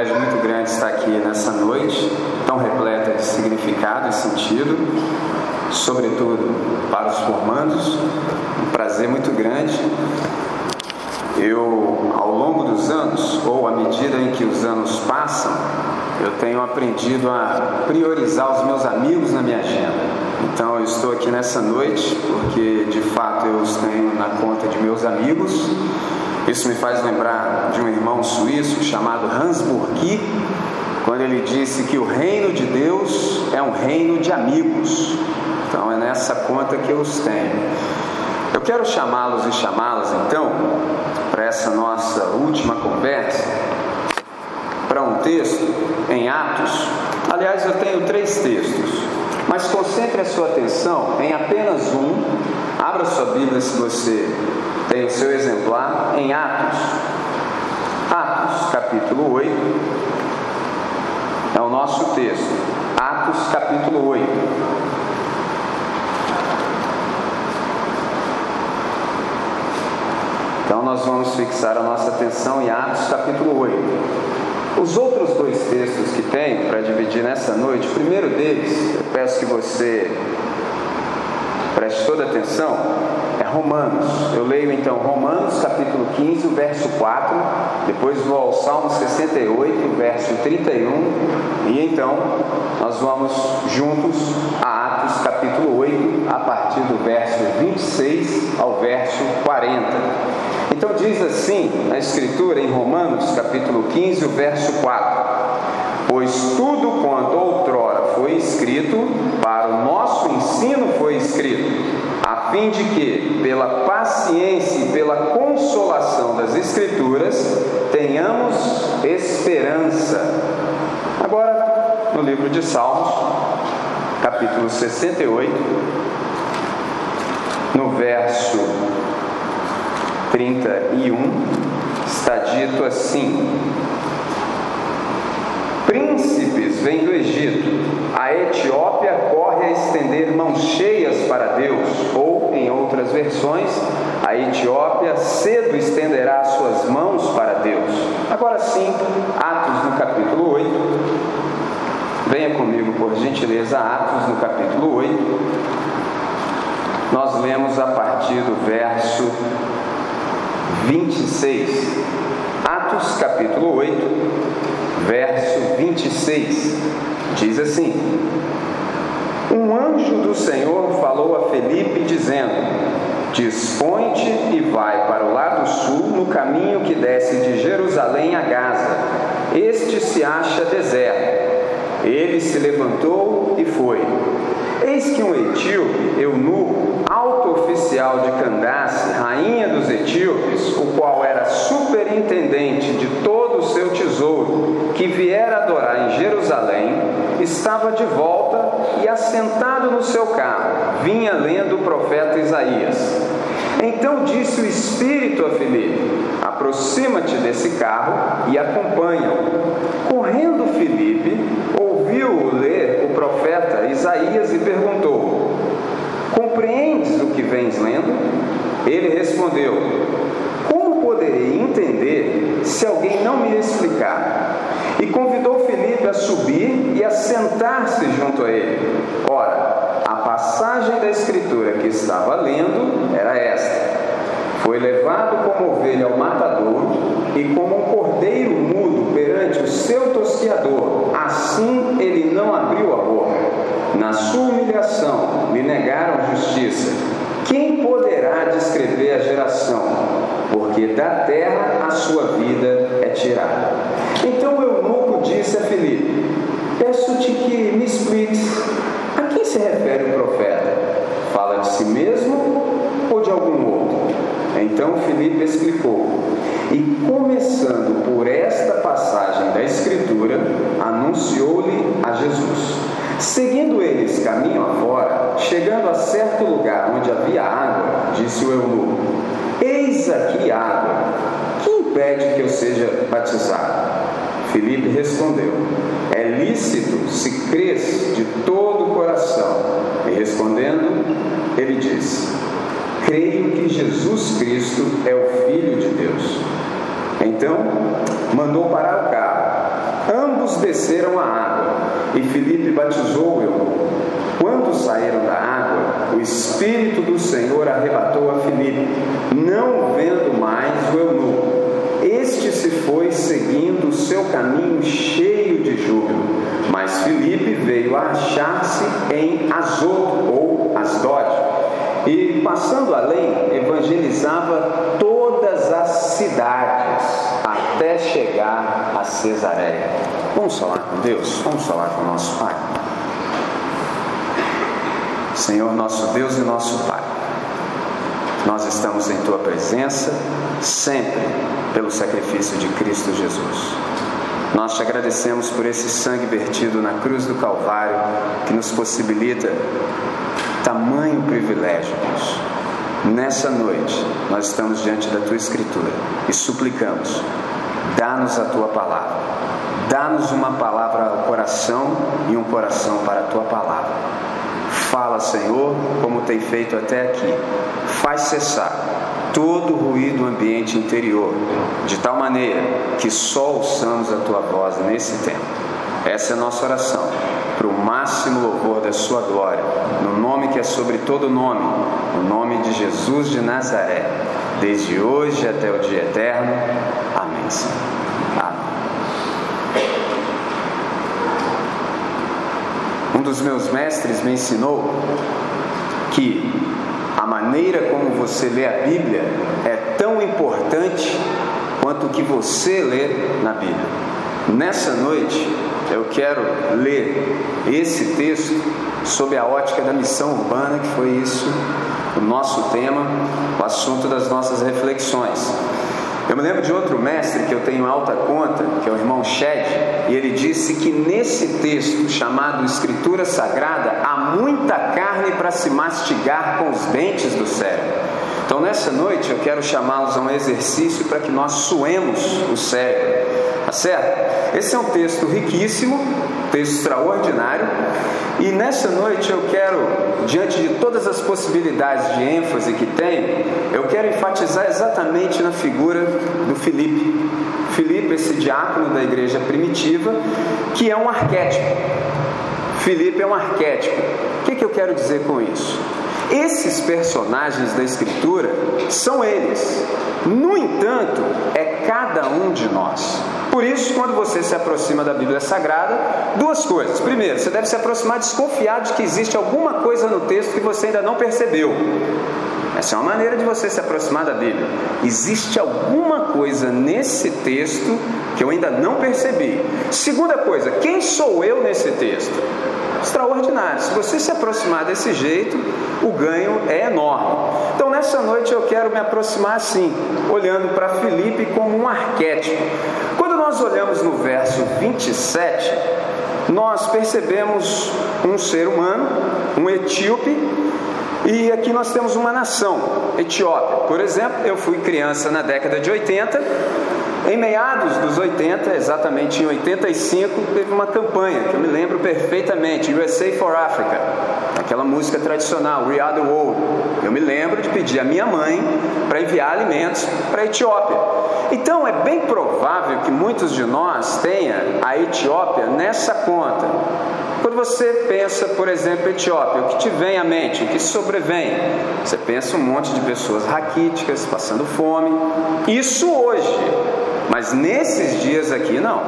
privilégio muito grande estar aqui nessa noite, tão repleta de significado e sentido, sobretudo para os formandos. Um prazer muito grande. Eu, ao longo dos anos, ou à medida em que os anos passam, eu tenho aprendido a priorizar os meus amigos na minha agenda. Então eu estou aqui nessa noite porque de fato eu os tenho na conta de meus amigos. Isso me faz lembrar de um irmão suíço chamado Hans Burki, quando ele disse que o reino de Deus é um reino de amigos. Então é nessa conta que eu os tenho. Eu quero chamá-los e chamá-las então para essa nossa última conversa para um texto em Atos. Aliás, eu tenho três textos, mas concentre a sua atenção em apenas um. Abra sua Bíblia se você tem o seu exemplar em Atos. Atos, capítulo 8. É o nosso texto. Atos, capítulo 8. Então nós vamos fixar a nossa atenção em Atos capítulo 8. Os outros dois textos que tem para dividir nessa noite, o primeiro deles, eu peço que você preste toda atenção, é Romanos. Eu leio então Romanos capítulo 15, verso 4, depois vou ao Salmo 68, verso 31, e então nós vamos juntos a Atos capítulo 8, a partir do verso 26 ao verso 40. Então diz assim a Escritura em Romanos capítulo 15, o verso 4: Pois tudo quanto outrora foi escrito, para o nosso ensino foi escrito a fim de que, pela paciência e pela consolação das Escrituras, tenhamos esperança. Agora, no livro de Salmos, capítulo 68, no verso 31, está dito assim: Príncipes vêm do Egito, a Etiópia estender mãos cheias para Deus, ou, em outras versões, a Etiópia cedo estenderá suas mãos para Deus. Agora sim, Atos no capítulo 8. Venha comigo, por gentileza, Atos no capítulo 8. Nós lemos a partir do verso 26. Atos capítulo 8 verso 26, diz assim: Um anjo do Senhor falou a Felipe, dizendo: Dispõe-te e vai para o lado sul, no caminho que desce de Jerusalém a Gaza. Este se acha deserto. Ele se levantou e foi. Eis que um etíope, eunuco, alto oficial de Candace, rainha dos etíopes, o qual era superintendente de todo o seu tesouro, que viera adorar em Jerusalém, estava de volta e assentado no seu carro, vinha lendo o profeta Isaías. Então disse o Espírito a Filipe: Aproxima-te desse carro e acompanha-o. Correndo Filipe, ouviu-o ler o profeta Isaías e perguntou: Compreendes o que vens lendo? Ele respondeu: Como poderei entender se alguém não me explicar? E convidou a subir e a sentar-se junto a ele. Ora, a passagem da escritura que estava lendo era esta: Foi levado como ovelha ao matador e como um cordeiro mudo perante o seu tosquiador, assim ele não abriu a boca. Na sua humilhação lhe negaram justiça. Quem poderá descrever a geração? Porque da terra a sua vida é tirada. Então o disse a Filipe: Peço-te que me expliques a quem se refere o profeta? Fala de si mesmo ou de algum outro? Então Filipe explicou. E começando por esta passagem da Escritura, anunciou-lhe a Jesus. Seguindo eles caminho afora, chegando a certo lugar onde havia água, disse o eunuco: Eis aqui água. Que impede que eu seja batizado? Filipe respondeu: É lícito se crês de todo o coração. E respondendo, ele disse: Creio que Jesus Cristo é o Filho de Deus. Então mandou parar o carro ambos desceram à água, e Filipe batizou o. Quando saíram da água, o Espírito do Senhor arrebatou a Filipe, não vendo mais o eunuco. Este se foi seguindo o seu caminho cheio de júbilo, mas Filipe veio a achar-se em Azoto ou Asdod, e passando além, evangelizava todas as cidades até chegar a Cesareia. Vamos falar com Deus? Vamos falar com o nosso Pai. Senhor, nosso Deus e nosso Pai, nós estamos em Tua presença sempre pelo sacrifício de Cristo Jesus. Nós te agradecemos por esse sangue vertido na cruz do Calvário que nos possibilita tamanho privilégio, Deus. Nessa noite, nós estamos diante da tua Escritura e suplicamos: dá-nos a tua palavra, dá-nos uma palavra ao coração e um coração para a tua palavra. Fala, Senhor, como tem feito até aqui. Faz cessar todo o ruído do ambiente interior, de tal maneira que só ouçamos a tua voz nesse tempo. Essa é a nossa oração, para o máximo louvor da sua glória, no nome que é sobre todo nome, no nome de Jesus de Nazaré, desde hoje até o dia eterno. Amém. Senhor. Um dos meus mestres me ensinou que a maneira como você lê a Bíblia é tão importante quanto o que você lê na Bíblia. Nessa noite, eu quero ler esse texto sob a ótica da missão urbana, que foi isso o nosso tema, o assunto das nossas reflexões. Eu me lembro de outro mestre que eu tenho alta conta, que é o irmão Shed, e ele disse que nesse texto chamado Escritura Sagrada há muita carne para se mastigar com os dentes do cérebro. Então nessa noite eu quero chamá-los a um exercício para que nós suemos o cérebro. Tá certo? Esse é um texto riquíssimo, texto extraordinário, e nessa noite eu quero, diante de todas as possibilidades de ênfase que tem, eu quero enfatizar exatamente na figura do Filipe. Filipe, esse diácono da igreja primitiva, que é um arquétipo. Filipe é um arquétipo. O que, que eu quero dizer com isso? Esses personagens da Escritura são eles. No entanto, é cada um de nós. Por isso, quando você se aproxima da Bíblia Sagrada, duas coisas. Primeiro, você deve se aproximar desconfiado de que existe alguma coisa no texto que você ainda não percebeu. Essa é uma maneira de você se aproximar da Bíblia. Existe alguma coisa nesse texto que eu ainda não percebi. Segunda coisa, quem sou eu nesse texto? extraordinário. Se você se aproximar desse jeito, o ganho é enorme. Então, nessa noite eu quero me aproximar assim, olhando para Filipe como um arquétipo. Quando nós olhamos no verso 27, nós percebemos um ser humano, um etíope, e aqui nós temos uma nação, Etiópia. Por exemplo, eu fui criança na década de 80 em meados dos 80, exatamente em 85, teve uma campanha que eu me lembro perfeitamente, USA for Africa, aquela música tradicional, We Are the World. Eu me lembro de pedir a minha mãe para enviar alimentos para a Etiópia. Então é bem provável que muitos de nós tenham a Etiópia nessa conta. Quando você pensa, por exemplo, Etiópia, o que te vem à mente, o que sobrevém? Você pensa um monte de pessoas raquíticas, passando fome. Isso hoje mas nesses dias aqui, não.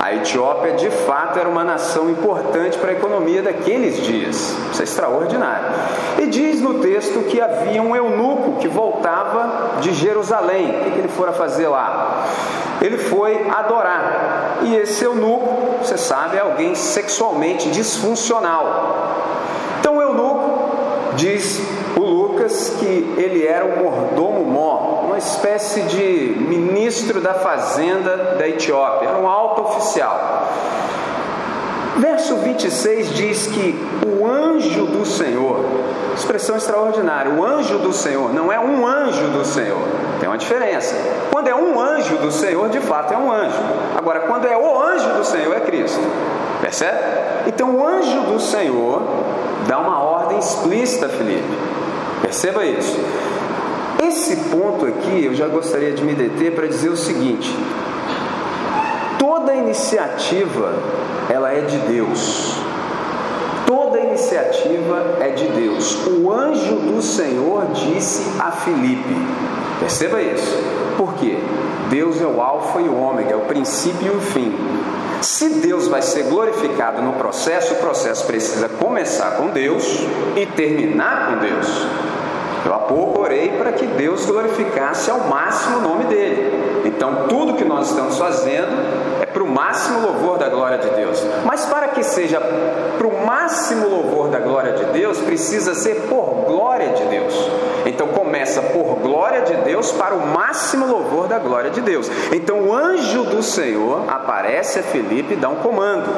A Etiópia de fato era uma nação importante para a economia daqueles dias. Isso é extraordinário. E diz no texto que havia um eunuco que voltava de Jerusalém. O que ele fora fazer lá? Ele foi adorar. E esse eunuco, você sabe, é alguém sexualmente disfuncional. Então o eunuco diz o Lucas que ele era um mordomo mó, uma espécie de ministro da fazenda da Etiópia, um alto oficial. Verso 26 diz que o anjo do Senhor, expressão extraordinária, o anjo do Senhor não é um anjo do Senhor, tem uma diferença. Quando é um anjo do Senhor, de fato é um anjo. Agora, quando é o anjo do Senhor, é Cristo. Percebe? Então, o anjo do Senhor dá uma ordem explícita a Filipe. Perceba isso. Esse ponto aqui eu já gostaria de me deter para dizer o seguinte: toda iniciativa ela é de Deus. Toda iniciativa é de Deus. O anjo do Senhor disse a Filipe: Perceba isso. Por quê? Deus é o Alfa e o Ômega, é o princípio e o fim. Se Deus vai ser glorificado no processo, o processo precisa começar com Deus e terminar com Deus. Eu há pouco orei para que Deus glorificasse ao máximo o nome dele. Então, tudo que nós estamos fazendo é para o máximo louvor da glória de Deus. Mas para que seja para o máximo louvor da glória de Deus, precisa ser por glória de Deus. Então, por glória de Deus para o máximo louvor da glória de Deus. Então, o anjo do Senhor aparece a Felipe e dá um comando.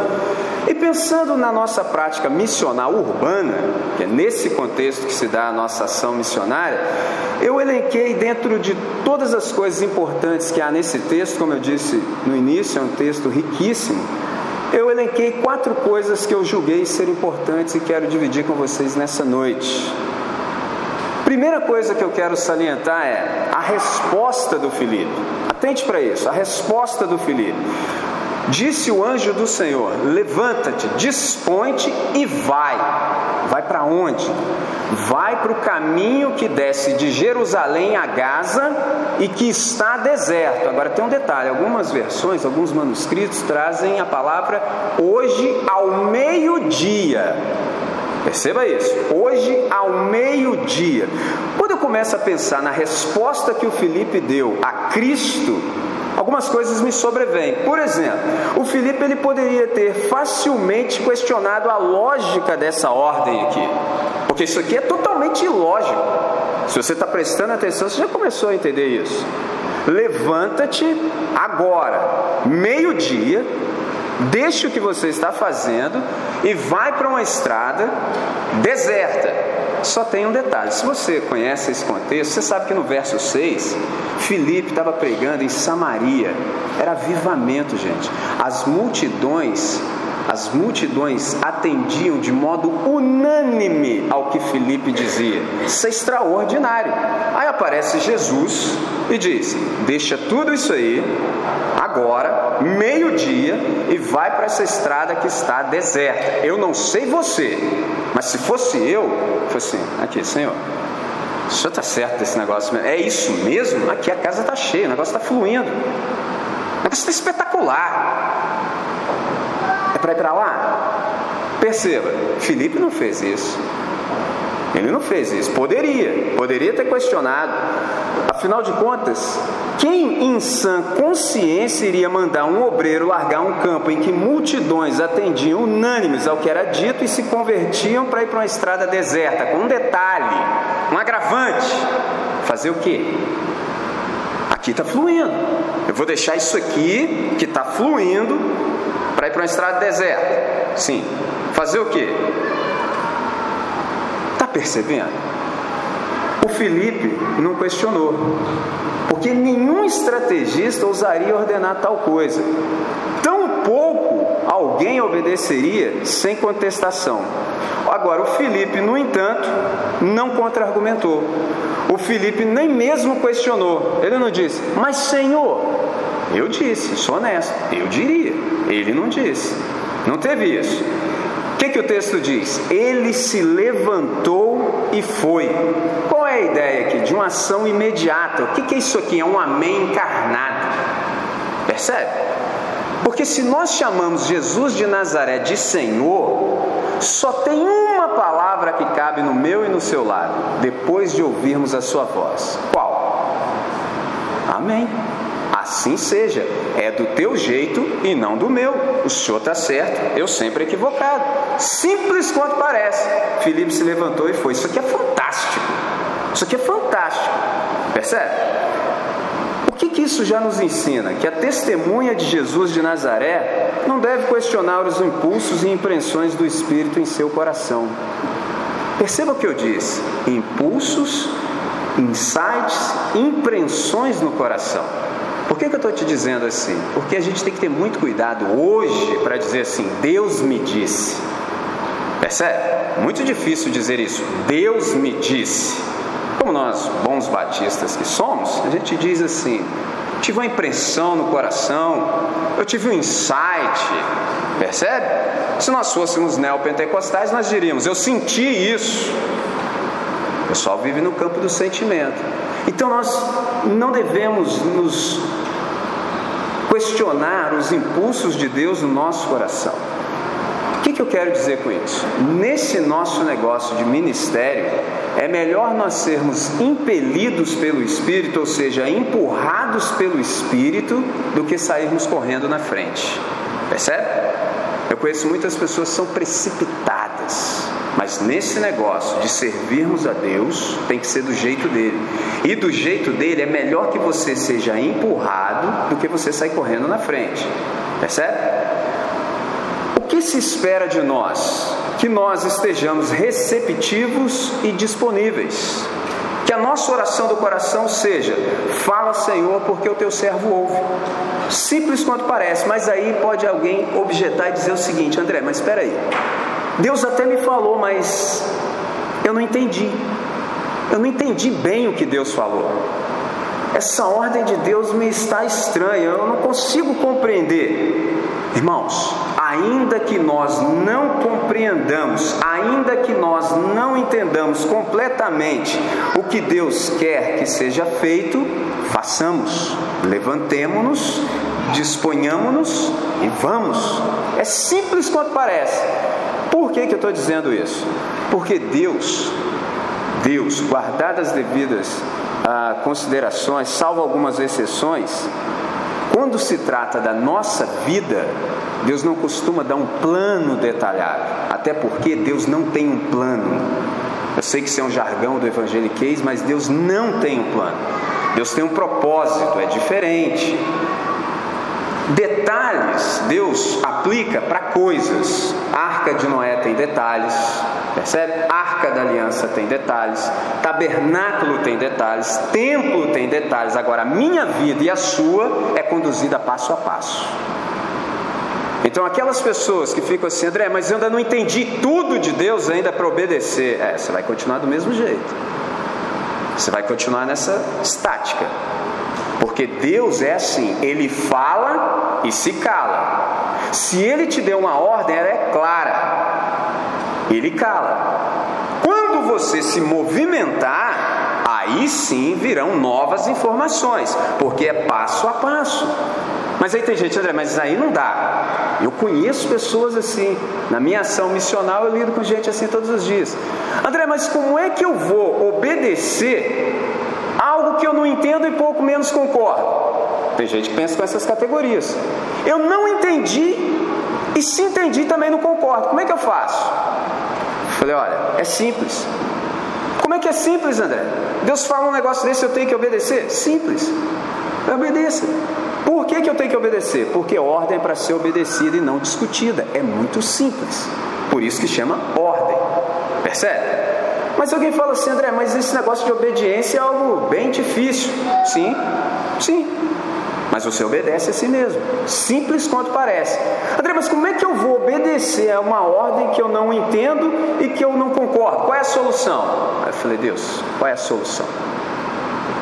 E pensando na nossa prática missional urbana, que é nesse contexto que se dá a nossa ação missionária, eu elenquei dentro de todas as coisas importantes que há nesse texto, como eu disse no início, é um texto riquíssimo. Eu elenquei quatro coisas que eu julguei ser importantes e quero dividir com vocês nessa noite. Primeira coisa que eu quero salientar é a resposta do Filipe. Atente para isso, a resposta do Filipe. Disse o anjo do Senhor: Levanta-te, dispõe-te e vai. Vai para onde? Vai para o caminho que desce de Jerusalém a Gaza e que está deserto. Agora tem um detalhe: algumas versões, alguns manuscritos trazem a palavra hoje ao meio-dia. Perceba isso. Hoje ao meio-dia. Quando eu começo a pensar na resposta que o Felipe deu a Cristo, algumas coisas me sobrevêm. Por exemplo, o Felipe ele poderia ter facilmente questionado a lógica dessa ordem aqui, porque isso aqui é totalmente ilógico. Se você está prestando atenção, você já começou a entender isso. Levanta-te agora, meio-dia, deixe o que você está fazendo e vai para uma estrada deserta. Só tem um detalhe: se você conhece esse contexto, você sabe que no verso 6, Filipe estava pregando em Samaria. Era avivamento, gente. As multidões as multidões atendiam de modo unânime ao que Filipe dizia. Isso é extraordinário. Aí aparece Jesus e diz: Deixa tudo isso aí, agora, meio-dia, e vai para essa estrada que está deserta. Eu não sei você, mas se fosse eu, fosse assim: Aqui, Senhor. O senhor está certo desse negócio mesmo? É isso mesmo? Aqui a casa está cheia, o negócio está fluindo. O negócio está espetacular para ir para lá? Perceba, Felipe não fez isso. Ele não fez isso. Poderia, poderia ter questionado. Afinal de contas, quem em sã consciência iria mandar um obreiro largar um campo em que multidões atendiam unânimes ao que era dito e se convertiam para ir para uma estrada deserta? Com um detalhe, um agravante: fazer o quê? Aqui está fluindo. Eu vou deixar isso aqui que está fluindo para ir para uma estrada deserta. Sim. Fazer o quê? Está percebendo? O Felipe não questionou, porque nenhum estrategista ousaria ordenar tal coisa. Tão pouco alguém obedeceria sem contestação. Agora, o Felipe, no entanto, não contra-argumentou. O Felipe nem mesmo questionou. Ele não disse, mas Senhor, eu disse, sou honesto, eu diria. Ele não disse. Não teve isso. O que, que o texto diz? Ele se levantou e foi. Qual é a ideia aqui? De uma ação imediata. O que, que é isso aqui? É um amém encarnado. Percebe? Porque se nós chamamos Jesus de Nazaré de Senhor, só tem uma palavra que cabe no meu e no seu lado, depois de ouvirmos a sua voz. Qual? Amém. Assim seja, é do teu jeito e não do meu. O senhor está certo, eu sempre equivocado. Simples quanto parece. Filipe se levantou e foi. Isso aqui é fantástico. Isso aqui é fantástico. Percebe? O que, que isso já nos ensina? Que a testemunha de Jesus de Nazaré não deve questionar os impulsos e impressões do Espírito em seu coração. Perceba o que eu disse: impulsos, insights, impressões no coração. Que, que eu estou te dizendo assim? Porque a gente tem que ter muito cuidado hoje para dizer assim: Deus me disse. Percebe? Muito difícil dizer isso. Deus me disse. Como nós, bons batistas que somos, a gente diz assim: tive uma impressão no coração, eu tive um insight, percebe? Se nós fôssemos neopentecostais, nós diríamos: eu senti isso. O pessoal vive no campo do sentimento. Então nós não devemos nos questionar os impulsos de Deus no nosso coração. O que, que eu quero dizer com isso? Nesse nosso negócio de ministério, é melhor nós sermos impelidos pelo Espírito, ou seja, empurrados pelo Espírito, do que sairmos correndo na frente. Percebe? Eu conheço muitas pessoas que são precipitadas, mas nesse negócio de servirmos a Deus, tem que ser do jeito dele. E do jeito dele é melhor que você seja empurrado do que você sair correndo na frente. Percebe? que se espera de nós? Que nós estejamos receptivos e disponíveis. Que a nossa oração do coração seja: Fala, Senhor, porque o teu servo ouve. Simples quanto parece, mas aí pode alguém objetar e dizer o seguinte: André, mas espera aí. Deus até me falou, mas eu não entendi. Eu não entendi bem o que Deus falou. Essa ordem de Deus me está estranha, eu não consigo compreender. Irmãos, ainda que nós não compreendamos, ainda que nós não entendamos completamente o que Deus quer que seja feito, façamos, levantemo-nos, disponhamos-nos e vamos. É simples quanto parece. Por que, que eu estou dizendo isso? Porque Deus, Deus, guardadas as devidas ah, considerações, salvo algumas exceções, quando se trata da nossa vida, Deus não costuma dar um plano detalhado, até porque Deus não tem um plano. Eu sei que isso é um jargão do evangeliquez, mas Deus não tem um plano. Deus tem um propósito, é diferente. Detalhes Deus aplica para coisas. Arca de Noé tem detalhes, percebe? Arca da aliança tem detalhes, tabernáculo tem detalhes, templo tem detalhes. Agora, a minha vida e a sua é conduzida passo a passo. Então, aquelas pessoas que ficam assim, André, mas eu ainda não entendi tudo de Deus ainda para obedecer. É, você vai continuar do mesmo jeito. Você vai continuar nessa estática. Porque Deus é assim, Ele fala e se cala. Se Ele te deu uma ordem, ela é clara. Ele cala. Quando você se movimentar, aí sim virão novas informações, porque é passo a passo. Mas aí tem gente, André, mas aí não dá. Eu conheço pessoas assim. Na minha ação missional eu lido com gente assim todos os dias. André, mas como é que eu vou obedecer algo que eu não entendo e pouco menos concordo? Tem gente que pensa com essas categorias. Eu não entendi e se entendi também não concordo. Como é que eu faço? Falei, olha, é simples. Como é que é simples, André? Deus fala um negócio desse, eu tenho que obedecer? Simples. Obedeça. Por que, que eu tenho que obedecer? Porque ordem é para ser obedecida e não discutida. É muito simples. Por isso que chama ordem. Percebe? Mas alguém fala assim, André, mas esse negócio de obediência é algo bem difícil. Sim, sim. Mas você obedece a si mesmo. Simples quanto parece. André, mas como é que eu vou obedecer a uma ordem que eu não entendo e que eu não concordo? Qual é a solução? Aí eu falei, Deus, qual é a solução?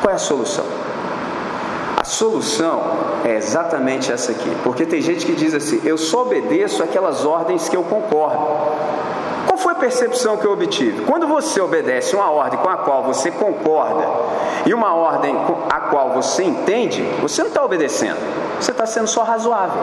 Qual é a solução? solução é exatamente essa aqui. Porque tem gente que diz assim: eu só obedeço aquelas ordens que eu concordo. Percepção que eu obtive? Quando você obedece uma ordem com a qual você concorda e uma ordem a qual você entende, você não está obedecendo, você está sendo só razoável.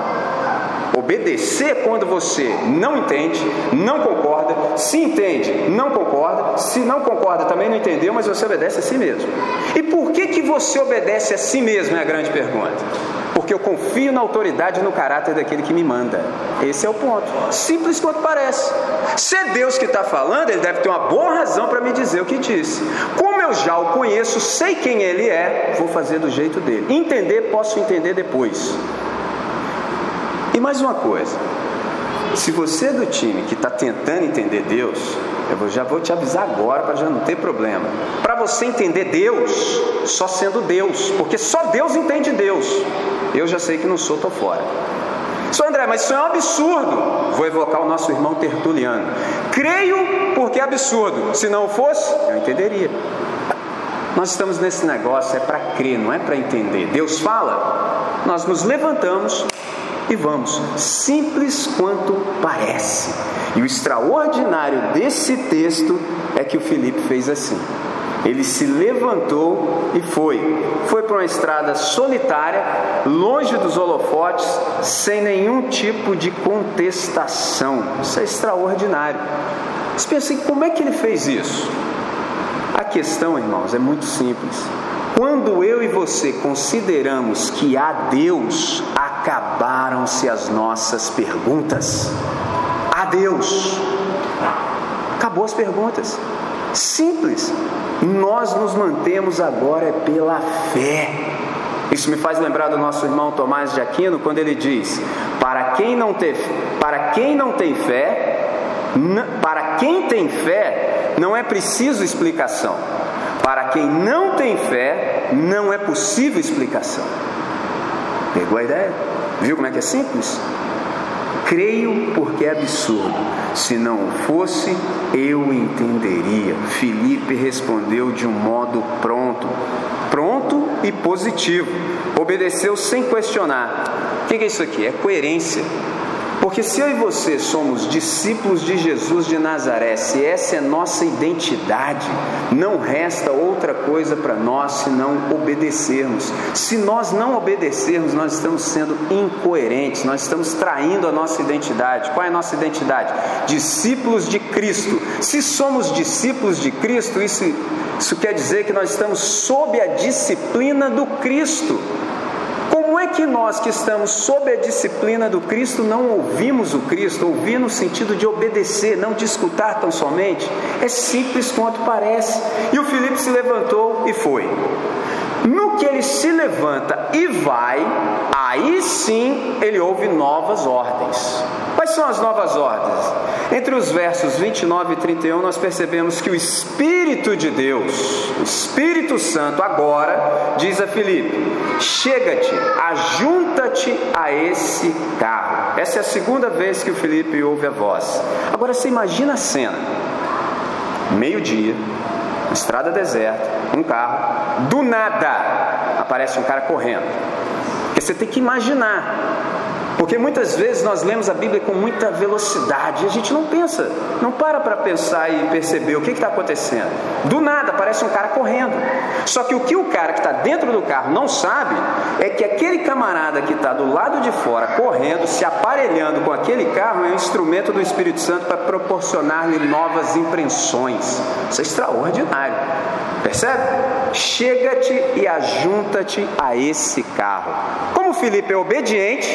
Obedecer quando você não entende, não concorda, se entende, não concorda, se não concorda também não entendeu, mas você obedece a si mesmo. E por que que você obedece a si mesmo é a grande pergunta. Porque eu confio na autoridade e no caráter daquele que me manda. Esse é o ponto. Simples quanto parece. Se é Deus que está falando, ele deve ter uma boa razão para me dizer o que disse. Como eu já o conheço, sei quem ele é, vou fazer do jeito dele. Entender, posso entender depois. E mais uma coisa: se você é do time que está tentando entender Deus, eu já vou te avisar agora para já não ter problema. Para você entender Deus, só sendo Deus, porque só Deus entende Deus. Eu já sei que não sou, estou fora. Só André, mas isso é um absurdo. Vou evocar o nosso irmão Tertuliano. Creio porque é absurdo. Se não fosse, eu entenderia. Nós estamos nesse negócio, é para crer, não é para entender. Deus fala, nós nos levantamos e vamos, simples quanto parece. E o extraordinário desse texto é que o Felipe fez assim. Ele se levantou e foi. Foi para uma estrada solitária, longe dos holofotes, sem nenhum tipo de contestação. Isso é extraordinário. Você pensa assim, como é que ele fez isso? A questão, irmãos, é muito simples. Quando eu e você consideramos que há Deus, acabaram-se as nossas perguntas. Há Deus. Acabou as perguntas. Simples. Nós nos mantemos agora pela fé. Isso me faz lembrar do nosso irmão Tomás de Aquino quando ele diz: para quem não tem, para quem não tem fé, para quem tem fé, não é preciso explicação. Para quem não tem fé, não é possível explicação. Pegou a ideia? Viu como é que é simples? Creio porque é absurdo. Se não fosse, eu entenderia. Felipe respondeu de um modo pronto, pronto e positivo. Obedeceu sem questionar. O que é isso aqui? É coerência. Porque se eu e você somos discípulos de Jesus de Nazaré, se essa é nossa identidade, não resta outra coisa para nós senão obedecermos. Se nós não obedecermos, nós estamos sendo incoerentes, nós estamos traindo a nossa identidade. Qual é a nossa identidade? Discípulos de Cristo. Se somos discípulos de Cristo, isso, isso quer dizer que nós estamos sob a disciplina do Cristo. Que nós que estamos sob a disciplina do Cristo não ouvimos o Cristo? Ouvir no sentido de obedecer, não de escutar tão somente? É simples quanto parece. E o Filipe se levantou e foi. No que ele se levanta e vai, aí sim ele ouve novas ordens. Quais são as novas ordens? Entre os versos 29 e 31, nós percebemos que o Espírito de Deus, o Espírito Santo, agora diz a Filipe: chega-te, ajunta-te a esse carro. Essa é a segunda vez que o Filipe ouve a voz. Agora você imagina a cena: meio-dia, estrada deserta, um carro, do nada aparece um cara correndo. Porque você tem que imaginar porque muitas vezes nós lemos a Bíblia com muita velocidade e a gente não pensa, não para para pensar e perceber o que está acontecendo. Do nada aparece um cara correndo. Só que o que o cara que está dentro do carro não sabe é que aquele camarada que está do lado de fora correndo, se aparelhando com aquele carro, é um instrumento do Espírito Santo para proporcionar-lhe novas impressões. Isso é extraordinário. Percebe? Chega-te e ajunta-te a esse carro. Como Felipe é obediente,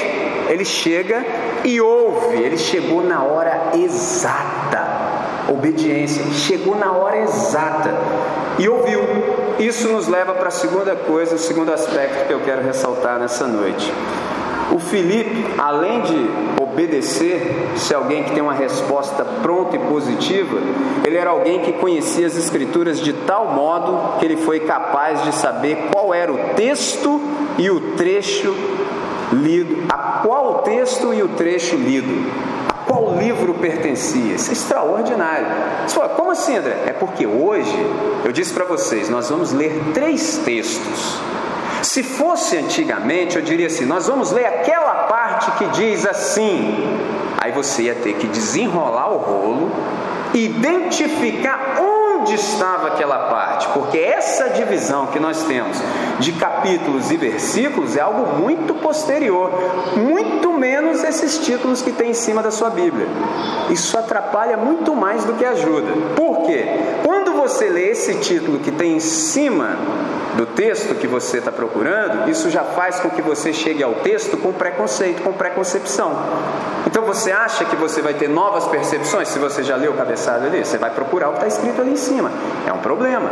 ele chega e ouve, ele chegou na hora exata. Obediência, chegou na hora exata e ouviu. Isso nos leva para a segunda coisa, o segundo aspecto que eu quero ressaltar nessa noite. O Felipe, além de obedecer, se alguém que tem uma resposta pronta e positiva, ele era alguém que conhecia as Escrituras de tal modo que ele foi capaz de saber qual era o texto e o trecho lido, a qual texto e o trecho lido, a qual livro pertencia. Isso é extraordinário. Você fala, como assim, André? É porque hoje, eu disse para vocês, nós vamos ler três textos. Se fosse antigamente, eu diria assim: nós vamos ler aquela parte que diz assim. Aí você ia ter que desenrolar o rolo, identificar onde estava aquela parte, porque essa divisão que nós temos de capítulos e versículos é algo muito posterior, muito menos esses títulos que tem em cima da sua Bíblia. Isso atrapalha muito mais do que ajuda. Por quê? Quando você lê esse título que tem em cima do texto que você está procurando, isso já faz com que você chegue ao texto com preconceito, com preconcepção. Então você acha que você vai ter novas percepções se você já leu o cabeçalho ali? Você vai procurar o que está escrito ali em cima. É um problema.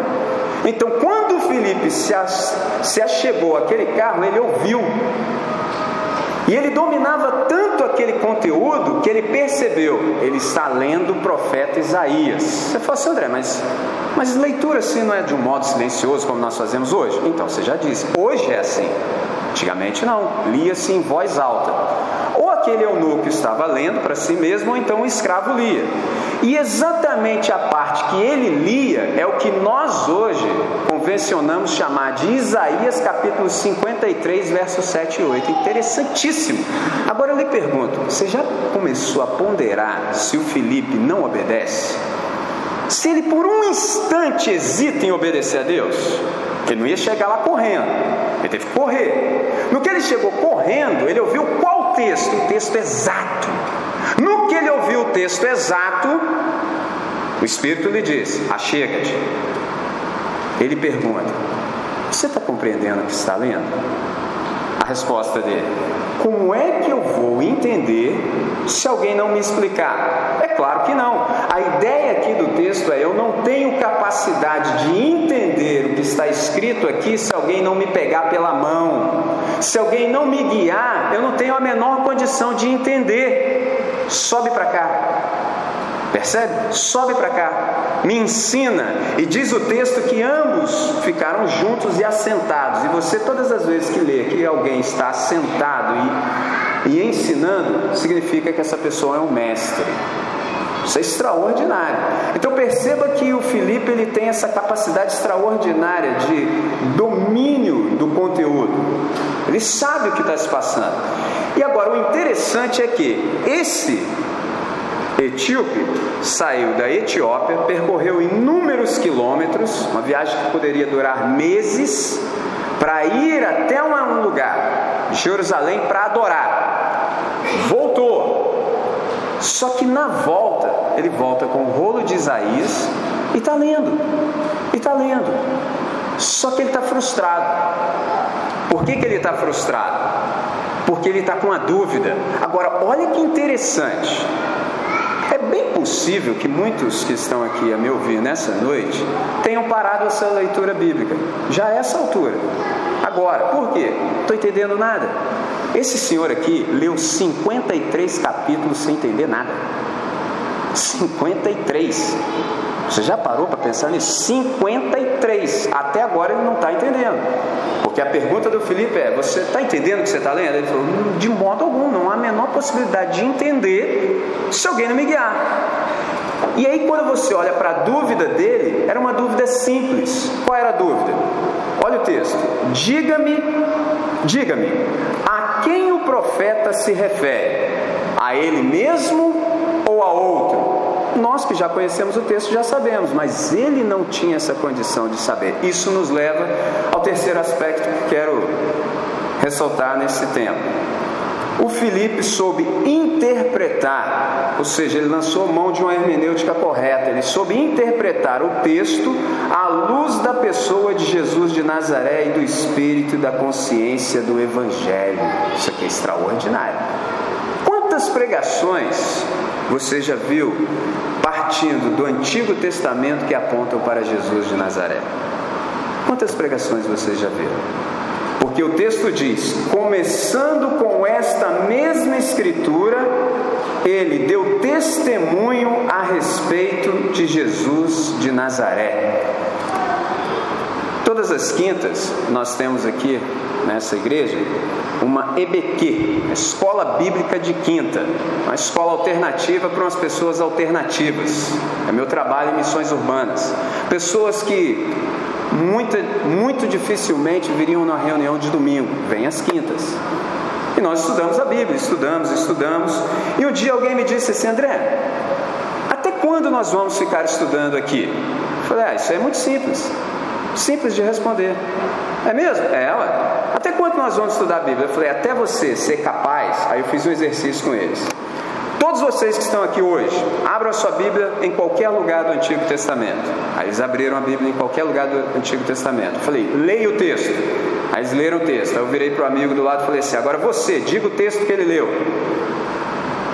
Então quando Felipe se, se achegou àquele carro, ele ouviu. E ele dominava tanto aquele conteúdo que ele percebeu, ele está lendo o profeta Isaías. Você fala assim, André, mas, mas leitura assim não é de um modo silencioso como nós fazemos hoje? Então, você já disse, hoje é assim. Antigamente não, lia-se em voz alta aquele eunuco estava lendo para si mesmo, ou então o escravo lia. E exatamente a parte que ele lia é o que nós hoje convencionamos chamar de Isaías capítulo 53, versos 7 e 8. Interessantíssimo. Agora eu lhe pergunto: você já começou a ponderar se o Felipe não obedece? Se ele por um instante hesita em obedecer a Deus, ele não ia chegar lá correndo, ele teve que correr. No que ele chegou correndo, ele ouviu qual texto? O texto exato. No que ele ouviu o texto exato, o Espírito lhe disse: Achega-te. Ele pergunta: Você está compreendendo o que está lendo? A resposta dele: Como é que eu vou entender se alguém não me explicar? É claro que não. A ideia aqui do texto é: eu não tenho capacidade de entender o que está escrito aqui se alguém não me pegar pela mão. Se alguém não me guiar, eu não tenho a menor condição de entender. Sobe para cá. Percebe? Sobe para cá, me ensina. E diz o texto que ambos ficaram juntos e assentados. E você, todas as vezes que lê que alguém está assentado e, e ensinando, significa que essa pessoa é um mestre. Isso é extraordinário. Então perceba que o Felipe ele tem essa capacidade extraordinária de domínio do conteúdo. Ele sabe o que está se passando. E agora o interessante é que esse etíope saiu da Etiópia, percorreu inúmeros quilômetros, uma viagem que poderia durar meses, para ir até um lugar, Jerusalém, para adorar. Voltou. Só que na volta, ele volta com o rolo de Isaías e está lendo. E está lendo. Só que ele está frustrado. Por que, que ele está frustrado? Porque ele está com uma dúvida. Agora, olha que interessante possível que muitos que estão aqui a me ouvir nessa noite tenham parado essa leitura bíblica, já a essa altura. Agora, por quê? Estou entendendo nada. Esse senhor aqui leu 53 capítulos sem entender nada. 53. Você já parou para pensar nisso? 53. Até agora ele não está entendendo. Porque a pergunta do Felipe é: Você está entendendo o que você está lendo? Ele falou: De modo algum, não há a menor possibilidade de entender se alguém não me guiar. E aí, quando você olha para a dúvida dele, era uma dúvida simples. Qual era a dúvida? Olha o texto: Diga-me, diga-me, a quem o profeta se refere? A ele mesmo ou a outro? Nós que já conhecemos o texto já sabemos, mas ele não tinha essa condição de saber. Isso nos leva ao terceiro aspecto que quero ressaltar nesse tempo. O Felipe soube interpretar, ou seja, ele lançou mão de uma hermenêutica correta, ele soube interpretar o texto à luz da pessoa de Jesus de Nazaré e do espírito e da consciência do Evangelho. Isso aqui é extraordinário. Quantas pregações você já viu partindo do Antigo Testamento que apontam para Jesus de Nazaré? Quantas pregações você já viu? Porque o texto diz: começando com esta mesma escritura, ele deu testemunho a respeito de Jesus de Nazaré. Todas as quintas nós temos aqui nessa igreja uma EBQ, Escola Bíblica de Quinta, uma escola alternativa para umas pessoas alternativas. É meu trabalho em missões urbanas. Pessoas que muito, muito dificilmente viriam na reunião de domingo, vem às quintas. E nós estudamos a Bíblia, estudamos, estudamos. E um dia alguém me disse assim, André, até quando nós vamos ficar estudando aqui? Eu falei, ah, isso é muito simples. Simples de responder. É mesmo? É, ela. Até quando nós vamos estudar a Bíblia? Eu falei, até você ser capaz. Aí eu fiz um exercício com eles. Todos vocês que estão aqui hoje, abram a sua Bíblia em qualquer lugar do Antigo Testamento. Aí eles abriram a Bíblia em qualquer lugar do Antigo Testamento. Eu falei, leia o texto. Aí eles leram o texto. Aí eu virei para o amigo do lado e falei assim: agora você, diga o texto que ele leu.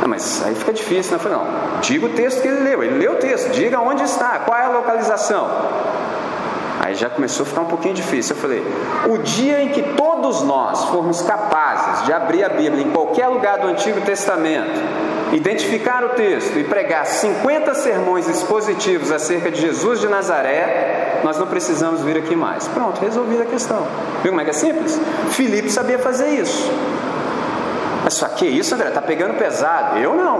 Não, mas aí fica difícil, né? Eu falei, não, diga o texto que ele leu. Ele leu o texto, diga onde está, qual é a localização. Aí já começou a ficar um pouquinho difícil. Eu falei: o dia em que todos nós formos capazes de abrir a Bíblia em qualquer lugar do Antigo Testamento, identificar o texto e pregar 50 sermões expositivos acerca de Jesus de Nazaré, nós não precisamos vir aqui mais. Pronto, resolvida a questão. Viu como é que é simples? Filipe sabia fazer isso. Mas só que isso, André, está pegando pesado. Eu não.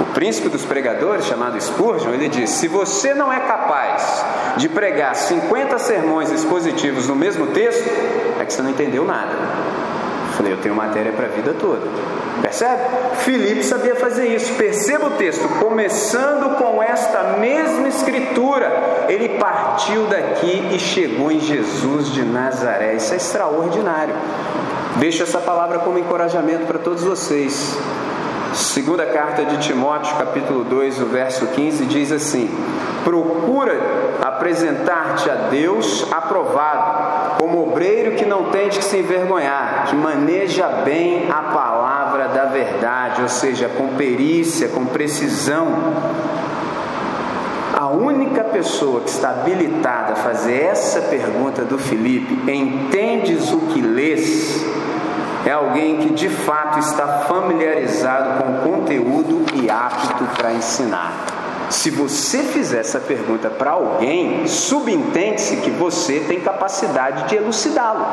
O príncipe dos pregadores, chamado Spurgeon, ele diz: se você não é capaz de pregar 50 sermões expositivos no mesmo texto, é que você não entendeu nada. Falei, eu tenho matéria para a vida toda. Percebe? Filipe sabia fazer isso. Perceba o texto. Começando com esta mesma escritura, ele partiu daqui e chegou em Jesus de Nazaré. Isso é extraordinário. Deixo essa palavra como encorajamento para todos vocês. Segunda carta de Timóteo, capítulo 2, o verso 15, diz assim: Procura apresentar-te a Deus aprovado, como obreiro que não tem de se envergonhar, que maneja bem a palavra da verdade, ou seja, com perícia, com precisão. A única pessoa que está habilitada a fazer essa pergunta do Felipe, entendes o que lês? é alguém que de fato está familiarizado com o conteúdo e apto para ensinar. Se você fizer essa pergunta para alguém, subentende-se que você tem capacidade de elucidá-lo.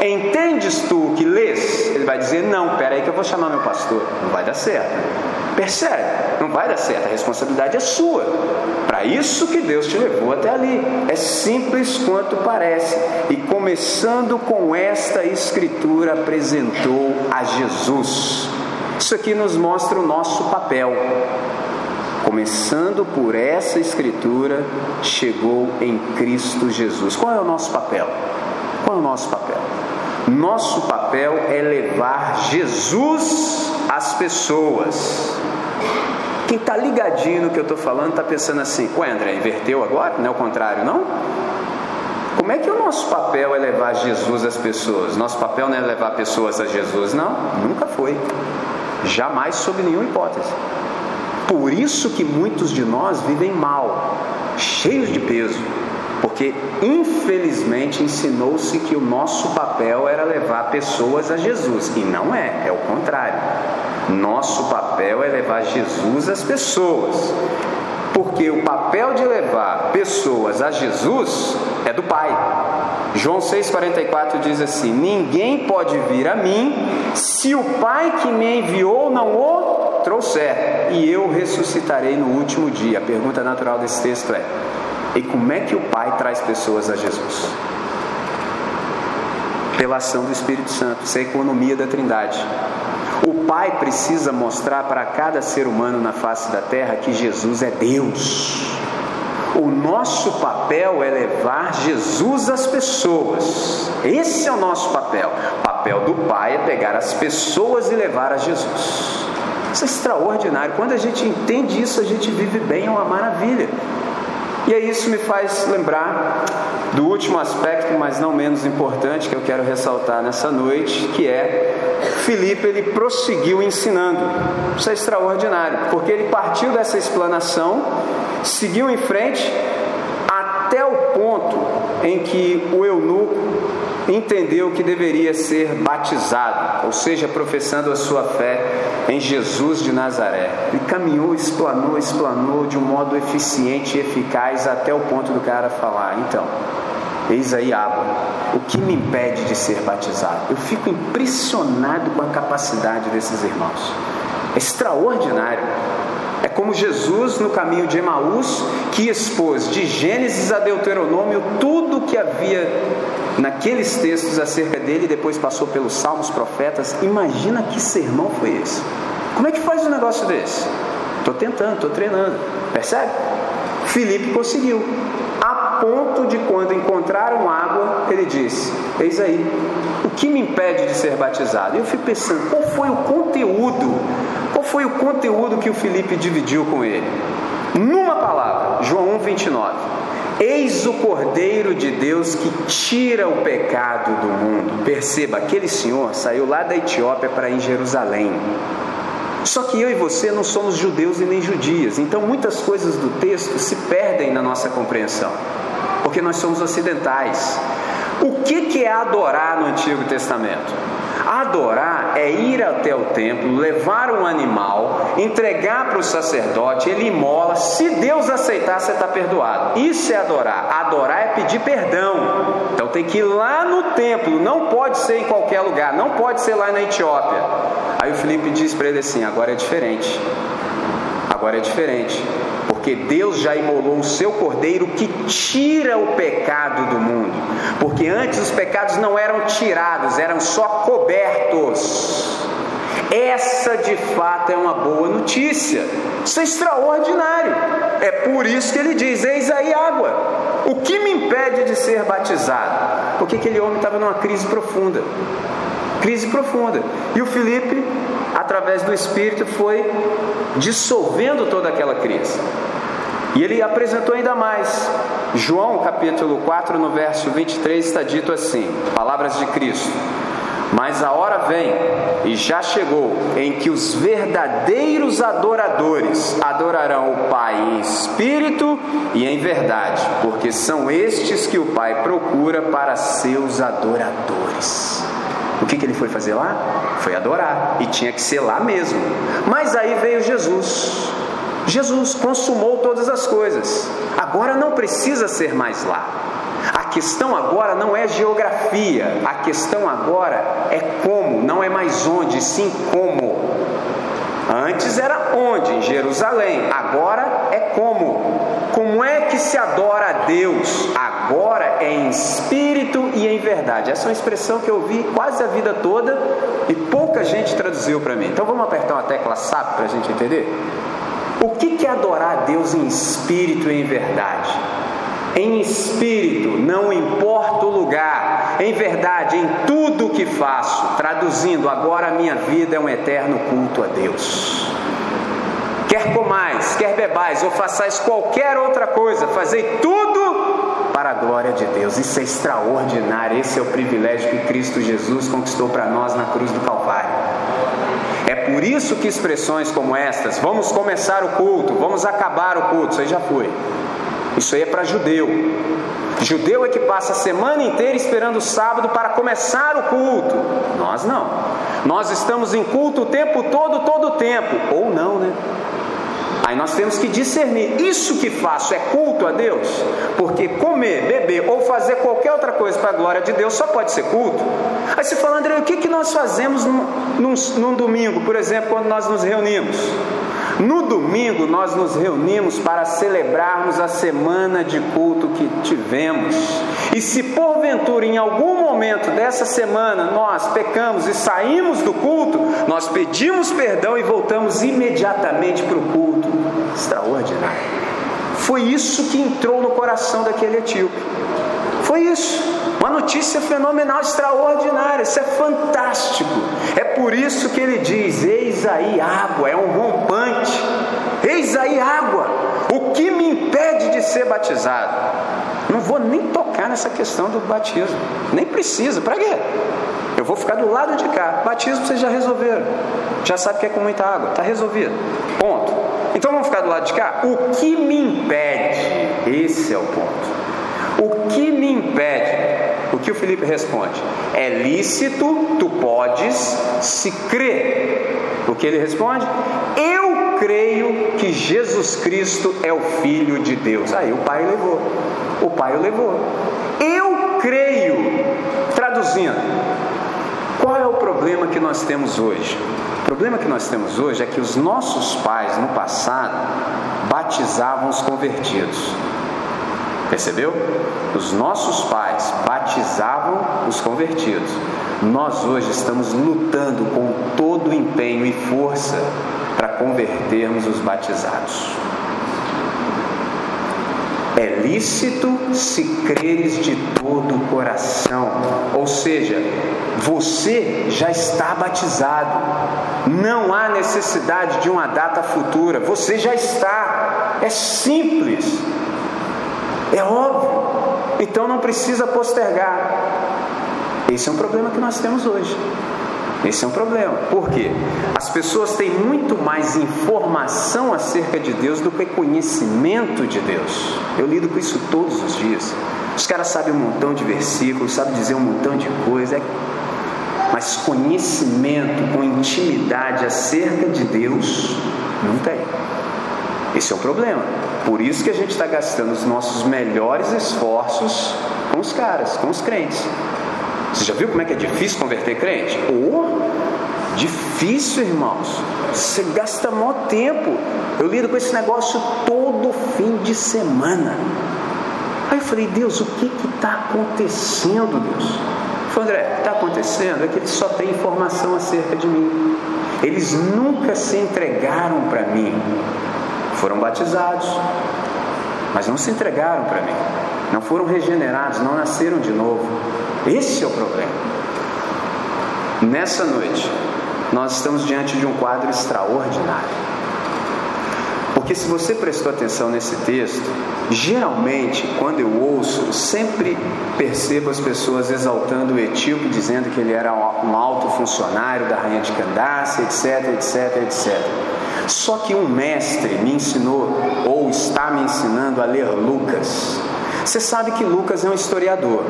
Entendes tu o que lês? Ele vai dizer: Não, peraí que eu vou chamar meu pastor. Não vai dar certo. Percebe? Não vai dar certo, a responsabilidade é sua. Para isso que Deus te levou até ali. É simples quanto parece. E começando com esta escritura, apresentou a Jesus. Isso aqui nos mostra o nosso papel. Começando por essa escritura, chegou em Cristo Jesus. Qual é o nosso papel? Qual é o nosso papel? Nosso papel é levar Jesus às pessoas. Quem está ligadinho no que eu estou falando está pensando assim: Ué, André, inverteu agora? Não é o contrário, não? Como é que o nosso papel é levar Jesus às pessoas? Nosso papel não é levar pessoas a Jesus, não? Nunca foi. Jamais, sob nenhuma hipótese. Por isso que muitos de nós vivem mal, cheios de peso, porque infelizmente ensinou-se que o nosso papel era levar pessoas a Jesus, e não é, é o contrário. Nosso papel é levar Jesus às pessoas. Porque o papel de levar pessoas a Jesus é do Pai. João 6,44 diz assim: Ninguém pode vir a mim se o Pai que me enviou não o trouxer, e eu ressuscitarei no último dia. A pergunta natural desse texto é: E como é que o Pai traz pessoas a Jesus? Pela ação do Espírito Santo, isso é a economia da Trindade. O Pai precisa mostrar para cada ser humano na face da terra que Jesus é Deus. O nosso papel é levar Jesus às pessoas. Esse é o nosso papel. O papel do Pai é pegar as pessoas e levar a Jesus. Isso é extraordinário. Quando a gente entende isso, a gente vive bem, é uma maravilha. E aí isso me faz lembrar do último aspecto, mas não menos importante, que eu quero ressaltar nessa noite, que é Filipe ele prosseguiu ensinando. Isso é extraordinário, porque ele partiu dessa explanação, seguiu em frente até o ponto em que o eunuco entendeu que deveria ser batizado, ou seja, professando a sua fé em Jesus de Nazaré. Ele caminhou, explanou, explanou de um modo eficiente e eficaz até o ponto do cara falar: então, eis aí água, o que me impede de ser batizado? Eu fico impressionado com a capacidade desses irmãos, é extraordinário. É como Jesus no caminho de Emaús, que expôs de Gênesis a Deuteronômio tudo o que havia naqueles textos acerca dele, e depois passou pelos salmos, profetas. Imagina que sermão foi esse. Como é que faz um negócio desse? Estou tentando, estou treinando. Percebe? Filipe conseguiu. A ponto de quando encontraram água, ele disse: Eis aí, o que me impede de ser batizado? Eu fico pensando, qual foi o conteúdo foi o conteúdo que o Felipe dividiu com ele? Numa palavra, João 1, 29. Eis o Cordeiro de Deus que tira o pecado do mundo. Perceba, aquele senhor saiu lá da Etiópia para ir em Jerusalém. Só que eu e você não somos judeus e nem judias, então muitas coisas do texto se perdem na nossa compreensão, porque nós somos ocidentais. O que é adorar no Antigo Testamento? Adorar é ir até o templo, levar um animal, entregar para o sacerdote, ele imola. Se Deus aceitar, você está perdoado. Isso é adorar. Adorar é pedir perdão. Então tem que ir lá no templo, não pode ser em qualquer lugar, não pode ser lá na Etiópia. Aí o Felipe diz para ele assim: agora é diferente. Agora é diferente porque Deus já imolou o seu cordeiro que tira o pecado do mundo. Porque antes os pecados não eram tirados, eram só cobertos. Essa de fato é uma boa notícia. Isso é extraordinário. É por isso que ele diz: Eis aí água. O que me impede de ser batizado? Porque aquele homem estava numa crise profunda. Crise profunda. E o Felipe, através do Espírito, foi dissolvendo toda aquela crise. E ele apresentou ainda mais. João capítulo 4, no verso 23, está dito assim: Palavras de Cristo. Mas a hora vem, e já chegou, em que os verdadeiros adoradores adorarão o Pai em espírito e em verdade, porque são estes que o Pai procura para seus adoradores. O que, que ele foi fazer lá? Foi adorar, e tinha que ser lá mesmo. Mas aí veio Jesus Jesus consumou todas as coisas. Agora não precisa ser mais lá. A questão agora não é geografia, a questão agora é como, não é mais onde, sim como. Antes era onde? Em Jerusalém. Agora é como. Como é que se adora a Deus? Agora é em espírito e em verdade. Essa é uma expressão que eu ouvi quase a vida toda e pouca gente traduziu para mim. Então vamos apertar uma tecla SAP para a gente entender? O que é adorar a Deus em espírito e em verdade? Em espírito, não importa o lugar, em verdade, em tudo que faço, traduzindo, agora a minha vida é um eterno culto a Deus. Quer comais, quer bebais, ou façais qualquer outra coisa, fazei tudo para a glória de Deus. Isso é extraordinário, esse é o privilégio que Cristo Jesus conquistou para nós na cruz do Calvário. É por isso que expressões como estas, vamos começar o culto, vamos acabar o culto, isso aí já foi. Isso aí é para judeu. Judeu é que passa a semana inteira esperando o sábado para começar o culto. Nós não. Nós estamos em culto o tempo todo, todo o tempo. Ou não, né? Nós temos que discernir: isso que faço é culto a Deus? Porque comer, beber ou fazer qualquer outra coisa para a glória de Deus só pode ser culto. Aí você fala, André, o que, que nós fazemos num, num, num domingo, por exemplo, quando nós nos reunimos? No domingo nós nos reunimos para celebrarmos a semana de culto que tivemos. E se porventura em algum momento dessa semana nós pecamos e saímos do culto, nós pedimos perdão e voltamos imediatamente para o culto. Extraordinário. Foi isso que entrou no coração daquele etíope. Foi isso. Uma notícia fenomenal, extraordinária. Isso é fantástico. É por isso que ele diz: Eis aí água, é um rompante. Eis aí água. O que me impede de ser batizado? Não vou nem tocar nessa questão do batismo. Nem precisa. Para quê? Eu vou ficar do lado de cá. Batismo vocês já resolveram. Já sabe que é com muita água. Está resolvido. Ponto. Então vamos ficar do lado de cá? O que me impede? Esse é o ponto. O que me impede? O que o Felipe responde? É lícito, tu podes, se crer. O que ele responde? Eu creio que Jesus Cristo é o Filho de Deus. Aí o pai levou. O pai o levou. Eu creio. Traduzindo, qual é o problema que nós temos hoje? O problema que nós temos hoje é que os nossos pais no passado batizavam os convertidos. Percebeu? Os nossos pais batizavam os convertidos. Nós hoje estamos lutando com todo o empenho e força para convertermos os batizados. É lícito se creres de todo o coração, ou seja, você já está batizado, não há necessidade de uma data futura, você já está, é simples. É óbvio. Então não precisa postergar. Esse é um problema que nós temos hoje. Esse é um problema. Por quê? As pessoas têm muito mais informação acerca de Deus do que conhecimento de Deus. Eu lido com isso todos os dias. Os caras sabem um montão de versículos, sabem dizer um montão de coisa. É mas conhecimento com intimidade acerca de Deus, não tem. Esse é o problema. Por isso que a gente está gastando os nossos melhores esforços com os caras, com os crentes. Você já viu como é que é difícil converter crente? Oh, difícil, irmãos. Você gasta maior tempo. Eu lido com esse negócio todo fim de semana. Aí eu falei, Deus, o que está acontecendo, Deus? Falei, André, o que está acontecendo é que eles só têm informação acerca de mim. Eles nunca se entregaram para mim. Foram batizados, mas não se entregaram para mim. Não foram regenerados, não nasceram de novo. Esse é o problema. Nessa noite, nós estamos diante de um quadro extraordinário. Porque se você prestou atenção nesse texto, geralmente quando eu ouço, sempre percebo as pessoas exaltando o etíope, dizendo que ele era um alto funcionário da rainha de Candace, etc, etc, etc. Só que um mestre me ensinou, ou está me ensinando a ler Lucas. Você sabe que Lucas é um historiador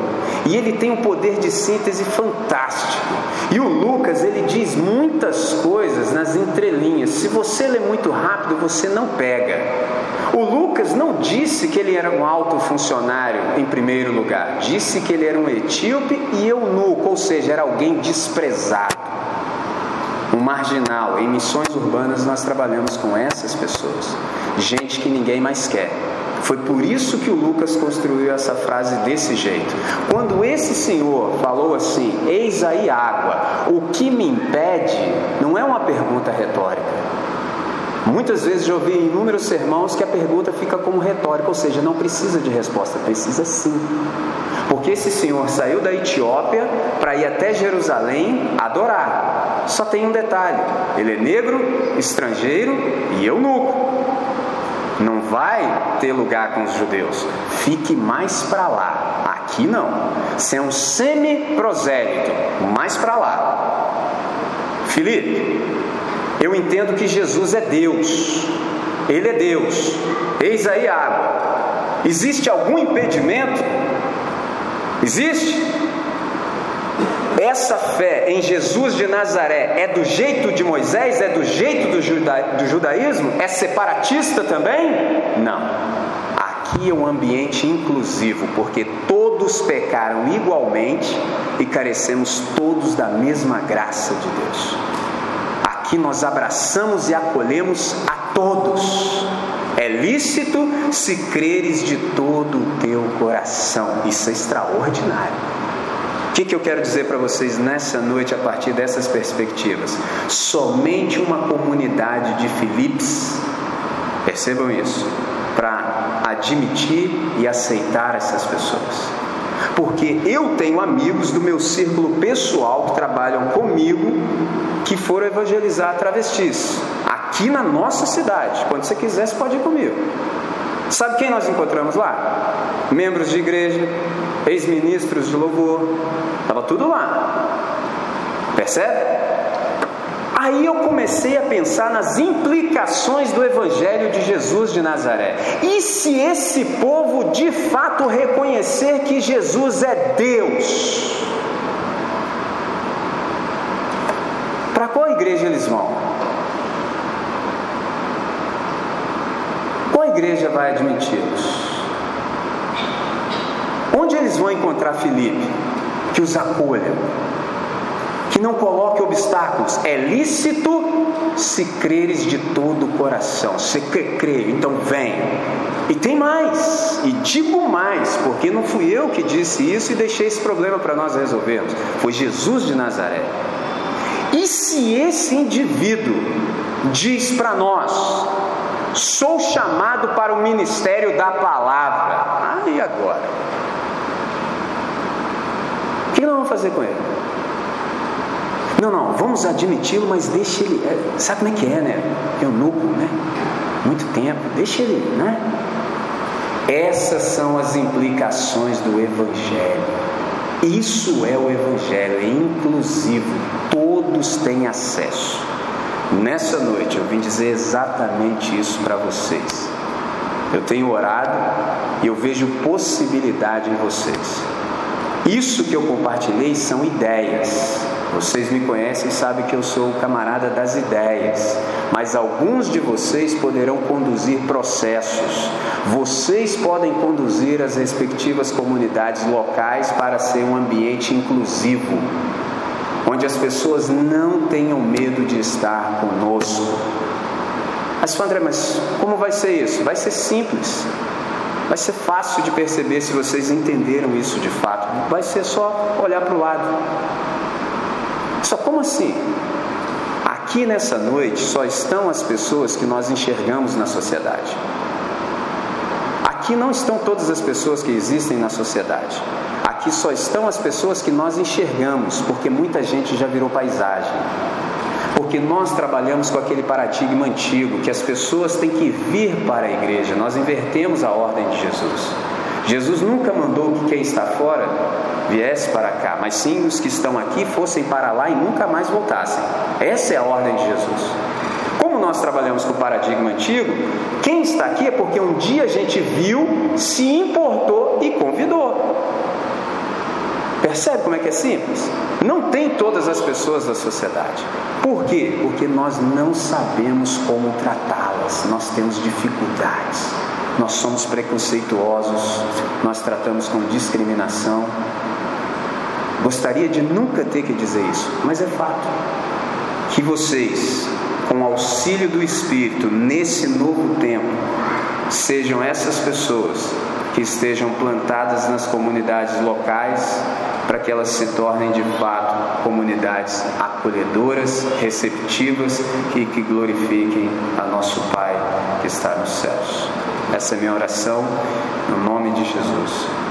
e ele tem um poder de síntese fantástico. E o Lucas ele diz muitas coisas nas entrelinhas. Se você lê muito rápido, você não pega. O Lucas não disse que ele era um alto funcionário em primeiro lugar, disse que ele era um etíope e eunuco, ou seja, era alguém desprezado um marginal. Em missões urbanas nós trabalhamos com essas pessoas, gente que ninguém mais quer. Foi por isso que o Lucas construiu essa frase desse jeito. Quando esse senhor falou assim: Eis aí água, o que me impede, não é uma pergunta retórica. Muitas vezes já ouvi em inúmeros sermãos que a pergunta fica como retórica, ou seja, não precisa de resposta, precisa sim. Porque esse senhor saiu da Etiópia para ir até Jerusalém adorar. Só tem um detalhe: ele é negro, estrangeiro e eunuco. Não vai ter lugar com os judeus. Fique mais para lá. Aqui não. Você é um semi-prosélito. Mais para lá. Felipe, eu entendo que Jesus é Deus. Ele é Deus. Eis aí água. Existe algum impedimento? Existe? Essa fé em Jesus de Nazaré é do jeito de Moisés? É do jeito do, juda, do judaísmo? É separatista também? Não. Aqui é um ambiente inclusivo, porque todos pecaram igualmente e carecemos todos da mesma graça de Deus. Aqui nós abraçamos e acolhemos a todos. É lícito se creres de todo o teu coração. Isso é extraordinário que, que eu quero dizer para vocês nessa noite a partir dessas perspectivas? Somente uma comunidade de Filipes, percebam isso, para admitir e aceitar essas pessoas. Porque eu tenho amigos do meu círculo pessoal que trabalham comigo que foram evangelizar travestis aqui na nossa cidade. Quando você quiser, você pode ir comigo. Sabe quem nós encontramos lá? Membros de igreja, ex-ministros de louvor, estava tudo lá. Percebe? Aí eu comecei a pensar nas implicações do Evangelho de Jesus de Nazaré. E se esse povo de fato reconhecer que Jesus é Deus? Para qual igreja eles vão? Qual igreja vai admiti-los? Onde eles vão encontrar Filipe? Que os acolha, que não coloque obstáculos. É lícito se creres de todo o coração. Se creio, então vem. E tem mais, e digo mais, porque não fui eu que disse isso e deixei esse problema para nós resolvermos. Foi Jesus de Nazaré. E se esse indivíduo diz para nós: sou chamado para o ministério da palavra, aí agora? que nós vamos fazer com ele? Não, não, vamos admiti-lo, mas deixa ele. É, sabe como é que é, né? Eunuco, né? Muito tempo, deixa ele, né? Essas são as implicações do Evangelho. Isso é o Evangelho, é inclusivo, todos têm acesso. Nessa noite eu vim dizer exatamente isso para vocês. Eu tenho orado e eu vejo possibilidade em vocês. Isso que eu compartilhei são ideias. Vocês me conhecem e sabem que eu sou o camarada das ideias, mas alguns de vocês poderão conduzir processos. Vocês podem conduzir as respectivas comunidades locais para ser um ambiente inclusivo, onde as pessoas não tenham medo de estar conosco. Mas, André, mas como vai ser isso? Vai ser simples. Vai ser fácil de perceber se vocês entenderam isso de fato. Vai ser só olhar para o lado. Só como assim? Aqui nessa noite só estão as pessoas que nós enxergamos na sociedade. Aqui não estão todas as pessoas que existem na sociedade. Aqui só estão as pessoas que nós enxergamos, porque muita gente já virou paisagem. Porque nós trabalhamos com aquele paradigma antigo que as pessoas têm que vir para a igreja. Nós invertemos a ordem de Jesus. Jesus nunca mandou que quem está fora viesse para cá, mas sim os que estão aqui fossem para lá e nunca mais voltassem. Essa é a ordem de Jesus. Como nós trabalhamos com o paradigma antigo, quem está aqui é porque um dia a gente viu, se importou e convidou. Percebe como é que é simples? Não tem todas as pessoas da sociedade. Por quê? Porque nós não sabemos como tratá-las, nós temos dificuldades nós somos preconceituosos, nós tratamos com discriminação. Gostaria de nunca ter que dizer isso, mas é fato. Que vocês, com auxílio do Espírito, nesse novo tempo, sejam essas pessoas que estejam plantadas nas comunidades locais, para que elas se tornem de fato comunidades acolhedoras, receptivas e que glorifiquem a nosso Pai que está nos céus. Essa é minha oração, no nome de Jesus.